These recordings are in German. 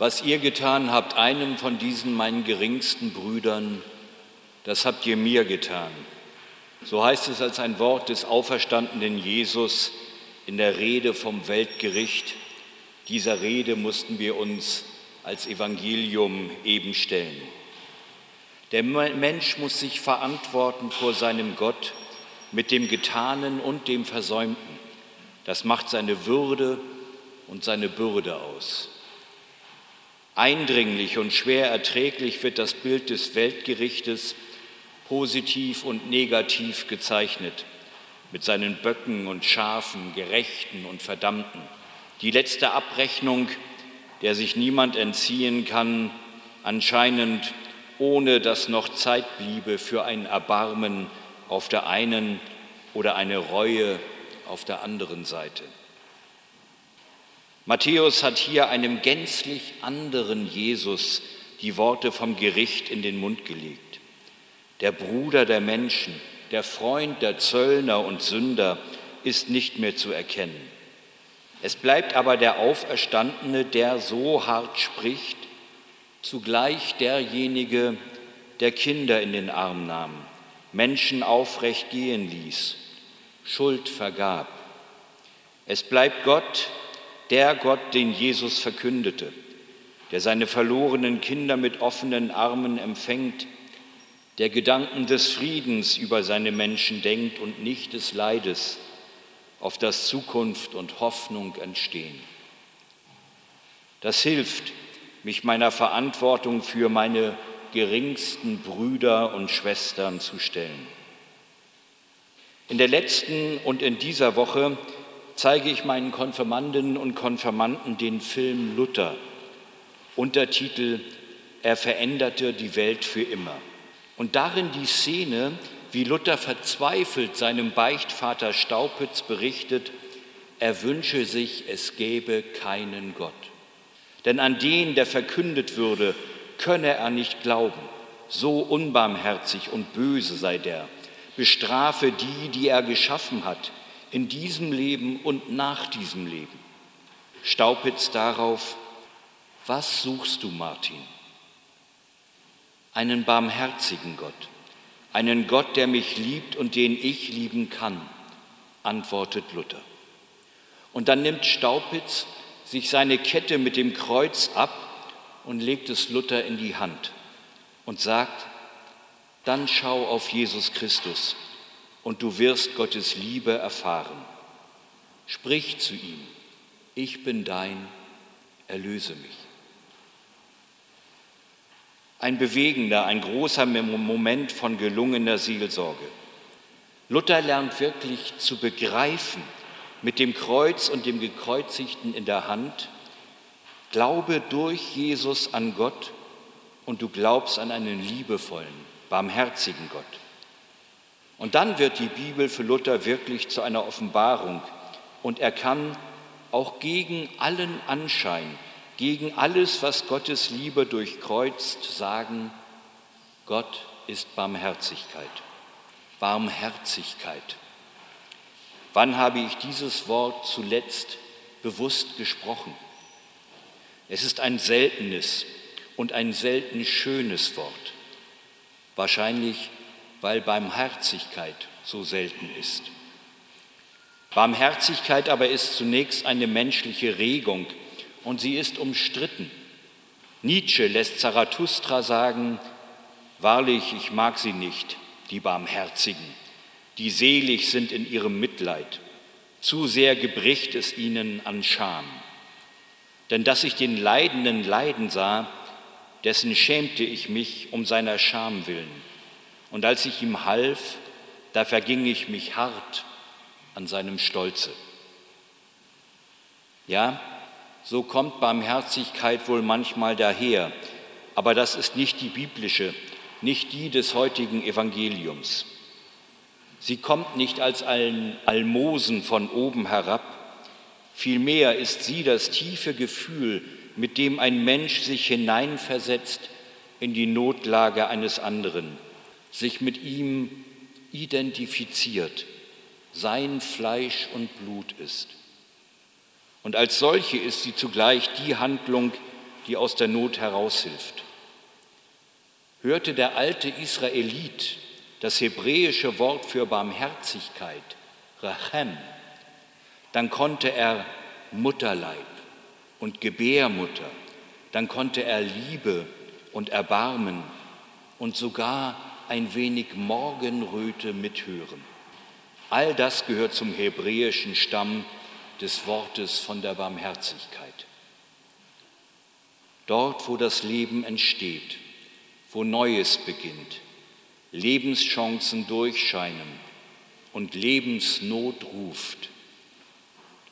Was ihr getan habt, einem von diesen meinen geringsten Brüdern, das habt ihr mir getan. So heißt es als ein Wort des auferstandenen Jesus in der Rede vom Weltgericht. Dieser Rede mussten wir uns als Evangelium eben stellen. Der Mensch muss sich verantworten vor seinem Gott mit dem Getanen und dem Versäumten. Das macht seine Würde und seine Bürde aus. Eindringlich und schwer erträglich wird das Bild des Weltgerichtes positiv und negativ gezeichnet, mit seinen Böcken und Schafen, Gerechten und Verdammten. Die letzte Abrechnung, der sich niemand entziehen kann, anscheinend ohne dass noch Zeit bliebe für ein Erbarmen auf der einen oder eine Reue auf der anderen Seite. Matthäus hat hier einem gänzlich anderen Jesus die Worte vom Gericht in den Mund gelegt der Bruder der Menschen, der Freund der Zöllner und Sünder, ist nicht mehr zu erkennen. Es bleibt aber der Auferstandene, der so hart spricht, zugleich derjenige, der Kinder in den Arm nahm, Menschen aufrecht gehen ließ, Schuld vergab. Es bleibt Gott, der Gott, den Jesus verkündete, der seine verlorenen Kinder mit offenen Armen empfängt, der Gedanken des Friedens über seine Menschen denkt und nicht des Leides, auf das Zukunft und Hoffnung entstehen. Das hilft, mich meiner Verantwortung für meine geringsten Brüder und Schwestern zu stellen. In der letzten und in dieser Woche zeige ich meinen Konfirmandinnen und Konfirmanden den Film Luther, Untertitel Er veränderte die Welt für immer. Und darin die Szene, wie Luther verzweifelt seinem Beichtvater Staupitz berichtet, er wünsche sich, es gäbe keinen Gott. Denn an den, der verkündet würde, könne er nicht glauben. So unbarmherzig und böse sei der. Bestrafe die, die er geschaffen hat, in diesem Leben und nach diesem Leben. Staupitz darauf, was suchst du, Martin? einen barmherzigen Gott, einen Gott, der mich liebt und den ich lieben kann, antwortet Luther. Und dann nimmt Staupitz sich seine Kette mit dem Kreuz ab und legt es Luther in die Hand und sagt, dann schau auf Jesus Christus und du wirst Gottes Liebe erfahren. Sprich zu ihm, ich bin dein, erlöse mich. Ein bewegender, ein großer Moment von gelungener Seelsorge. Luther lernt wirklich zu begreifen, mit dem Kreuz und dem Gekreuzigten in der Hand, glaube durch Jesus an Gott und du glaubst an einen liebevollen, barmherzigen Gott. Und dann wird die Bibel für Luther wirklich zu einer Offenbarung und er kann auch gegen allen Anschein gegen alles, was Gottes Liebe durchkreuzt, sagen, Gott ist Barmherzigkeit. Barmherzigkeit. Wann habe ich dieses Wort zuletzt bewusst gesprochen? Es ist ein seltenes und ein selten schönes Wort. Wahrscheinlich, weil Barmherzigkeit so selten ist. Barmherzigkeit aber ist zunächst eine menschliche Regung, und sie ist umstritten. Nietzsche lässt Zarathustra sagen, wahrlich, ich mag sie nicht, die Barmherzigen, die selig sind in ihrem Mitleid. Zu sehr gebricht es ihnen an Scham. Denn dass ich den Leidenden leiden sah, dessen schämte ich mich um seiner Scham willen. Und als ich ihm half, da verging ich mich hart an seinem Stolze. Ja, so kommt Barmherzigkeit wohl manchmal daher, aber das ist nicht die biblische, nicht die des heutigen Evangeliums. Sie kommt nicht als ein Almosen von oben herab, vielmehr ist sie das tiefe Gefühl, mit dem ein Mensch sich hineinversetzt in die Notlage eines anderen, sich mit ihm identifiziert, sein Fleisch und Blut ist. Und als solche ist sie zugleich die Handlung, die aus der Not heraushilft. Hörte der alte Israelit das hebräische Wort für Barmherzigkeit, Rachem, dann konnte er Mutterleib und Gebärmutter, dann konnte er Liebe und Erbarmen und sogar ein wenig Morgenröte mithören. All das gehört zum hebräischen Stamm des Wortes von der Barmherzigkeit. Dort, wo das Leben entsteht, wo Neues beginnt, Lebenschancen durchscheinen und Lebensnot ruft,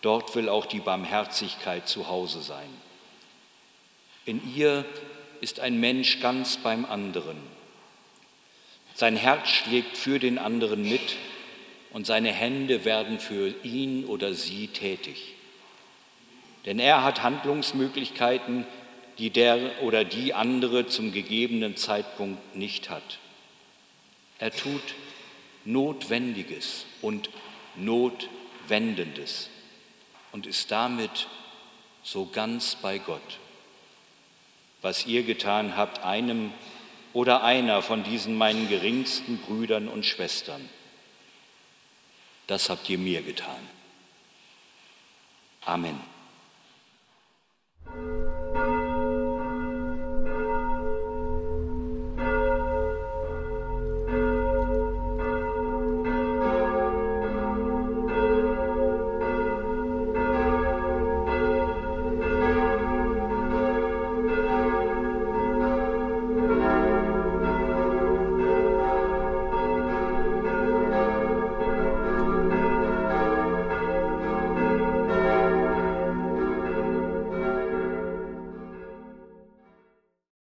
dort will auch die Barmherzigkeit zu Hause sein. In ihr ist ein Mensch ganz beim anderen. Sein Herz schlägt für den anderen mit und seine Hände werden für ihn oder sie tätig. Denn er hat Handlungsmöglichkeiten, die der oder die andere zum gegebenen Zeitpunkt nicht hat. Er tut Notwendiges und Notwendendes und ist damit so ganz bei Gott. Was ihr getan habt, einem oder einer von diesen meinen geringsten Brüdern und Schwestern, das habt ihr mir getan. Amen.